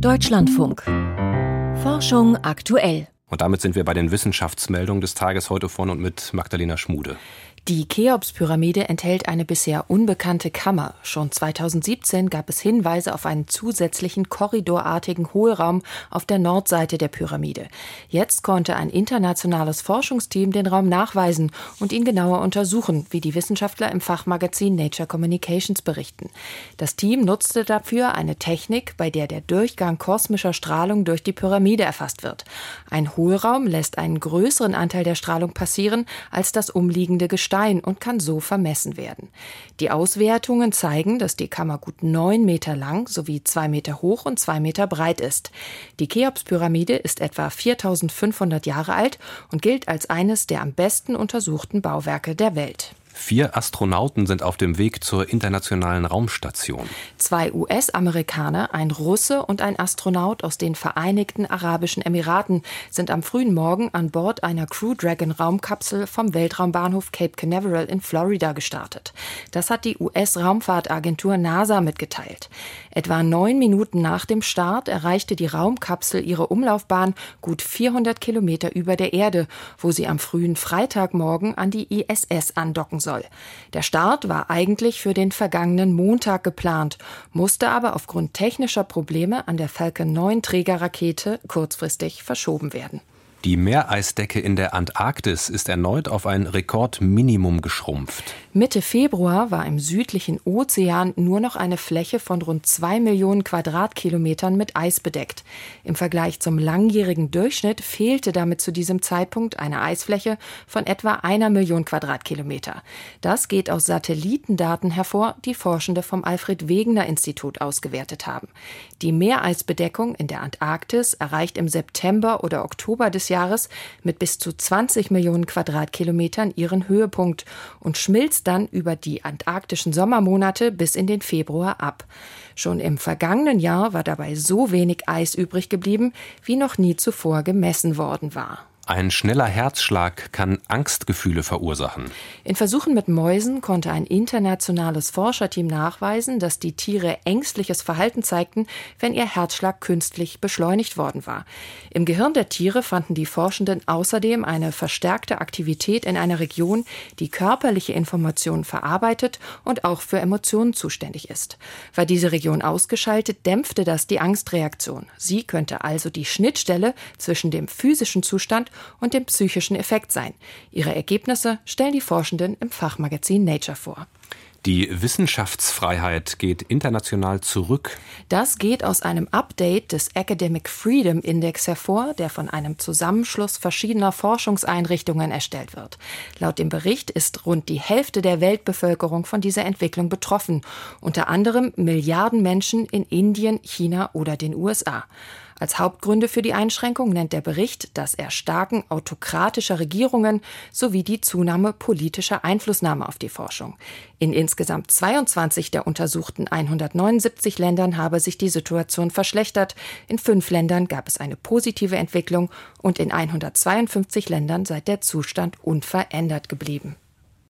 Deutschlandfunk. Forschung aktuell. Und damit sind wir bei den Wissenschaftsmeldungen des Tages heute von und mit Magdalena Schmude. Die Cheops-Pyramide enthält eine bisher unbekannte Kammer. Schon 2017 gab es Hinweise auf einen zusätzlichen korridorartigen Hohlraum auf der Nordseite der Pyramide. Jetzt konnte ein internationales Forschungsteam den Raum nachweisen und ihn genauer untersuchen, wie die Wissenschaftler im Fachmagazin Nature Communications berichten. Das Team nutzte dafür eine Technik, bei der der Durchgang kosmischer Strahlung durch die Pyramide erfasst wird. Ein Hohlraum lässt einen größeren Anteil der Strahlung passieren als das umliegende Gestein Stein und kann so vermessen werden. Die Auswertungen zeigen, dass die Kammer gut neun Meter lang sowie zwei Meter hoch und zwei Meter breit ist. Die Cheops-Pyramide ist etwa 4500 Jahre alt und gilt als eines der am besten untersuchten Bauwerke der Welt. Vier Astronauten sind auf dem Weg zur internationalen Raumstation. Zwei US-Amerikaner, ein Russe und ein Astronaut aus den Vereinigten Arabischen Emiraten sind am frühen Morgen an Bord einer Crew Dragon Raumkapsel vom Weltraumbahnhof Cape Canaveral in Florida gestartet. Das hat die US-Raumfahrtagentur NASA mitgeteilt. Etwa neun Minuten nach dem Start erreichte die Raumkapsel ihre Umlaufbahn gut 400 Kilometer über der Erde, wo sie am frühen Freitagmorgen an die ISS andocken soll. Der Start war eigentlich für den vergangenen Montag geplant, musste aber aufgrund technischer Probleme an der Falcon 9 Trägerrakete kurzfristig verschoben werden. Die Meereisdecke in der Antarktis ist erneut auf ein Rekordminimum geschrumpft. Mitte Februar war im südlichen Ozean nur noch eine Fläche von rund zwei Millionen Quadratkilometern mit Eis bedeckt. Im Vergleich zum langjährigen Durchschnitt fehlte damit zu diesem Zeitpunkt eine Eisfläche von etwa einer Million Quadratkilometer. Das geht aus Satellitendaten hervor, die Forschende vom Alfred Wegener Institut ausgewertet haben. Die Meereisbedeckung in der Antarktis erreicht im September oder Oktober des Jahres Jahres mit bis zu 20 Millionen Quadratkilometern ihren Höhepunkt und schmilzt dann über die antarktischen Sommermonate bis in den Februar ab. Schon im vergangenen Jahr war dabei so wenig Eis übrig geblieben, wie noch nie zuvor gemessen worden war. Ein schneller Herzschlag kann Angstgefühle verursachen. In Versuchen mit Mäusen konnte ein internationales Forscherteam nachweisen, dass die Tiere ängstliches Verhalten zeigten, wenn ihr Herzschlag künstlich beschleunigt worden war. Im Gehirn der Tiere fanden die Forschenden außerdem eine verstärkte Aktivität in einer Region, die körperliche Informationen verarbeitet und auch für Emotionen zuständig ist. War diese Region ausgeschaltet, dämpfte das die Angstreaktion. Sie könnte also die Schnittstelle zwischen dem physischen Zustand und dem psychischen Effekt sein. Ihre Ergebnisse stellen die Forschenden im Fachmagazin Nature vor. Die Wissenschaftsfreiheit geht international zurück. Das geht aus einem Update des Academic Freedom Index hervor, der von einem Zusammenschluss verschiedener Forschungseinrichtungen erstellt wird. Laut dem Bericht ist rund die Hälfte der Weltbevölkerung von dieser Entwicklung betroffen, unter anderem Milliarden Menschen in Indien, China oder den USA. Als Hauptgründe für die Einschränkung nennt der Bericht das Erstarken autokratischer Regierungen sowie die Zunahme politischer Einflussnahme auf die Forschung. In insgesamt 22 der untersuchten 179 Ländern habe sich die Situation verschlechtert. In fünf Ländern gab es eine positive Entwicklung und in 152 Ländern sei der Zustand unverändert geblieben.